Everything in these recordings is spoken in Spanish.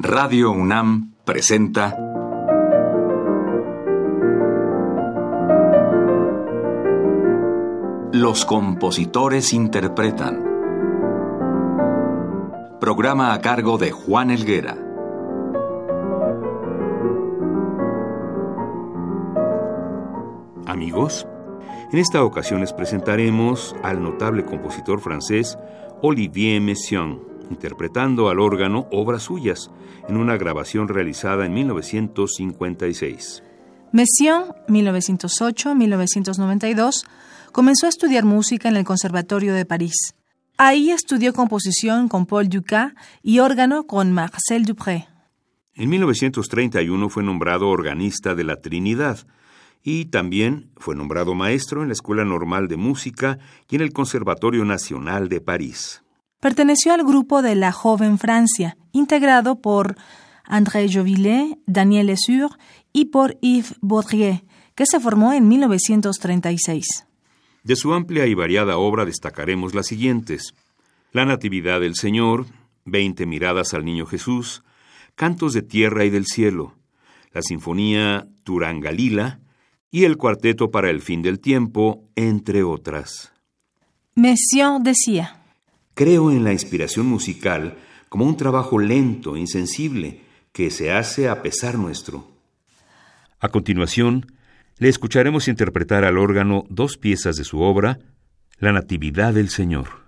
Radio UNAM presenta Los compositores interpretan. Programa a cargo de Juan Elguera. Amigos, en esta ocasión les presentaremos al notable compositor francés Olivier Messiaen, interpretando al órgano obras suyas en una grabación realizada en 1956. Messiaen, 1908-1992, comenzó a estudiar música en el Conservatorio de París. Ahí estudió composición con Paul Dukas y órgano con Marcel Dupré. En 1931 fue nombrado organista de la Trinidad y también fue nombrado maestro en la Escuela Normal de Música y en el Conservatorio Nacional de París. Perteneció al grupo de la Joven Francia, integrado por André Jovillet, Daniel Lesure y por Yves Baudrier, que se formó en 1936. De su amplia y variada obra destacaremos las siguientes: La Natividad del Señor, Veinte miradas al Niño Jesús, Cantos de Tierra y del Cielo, la Sinfonía Turangalila y el Cuarteto para el Fin del Tiempo, entre otras. Messiaen decía: Creo en la inspiración musical como un trabajo lento, insensible, que se hace a pesar nuestro. A continuación, le escucharemos interpretar al órgano dos piezas de su obra, La Natividad del Señor.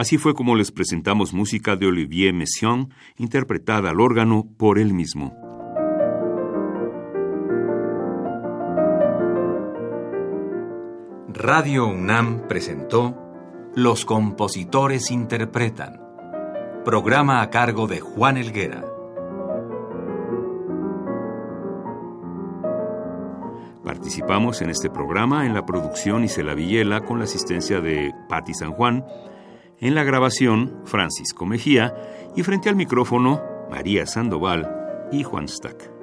Así fue como les presentamos música de Olivier Messiaen, interpretada al órgano por él mismo. Radio UNAM presentó Los compositores interpretan, programa a cargo de Juan Elguera. Participamos en este programa en la producción Isela Villela con la asistencia de Patti San Juan, en la grabación Francisco Mejía y frente al micrófono María Sandoval y Juan Stack.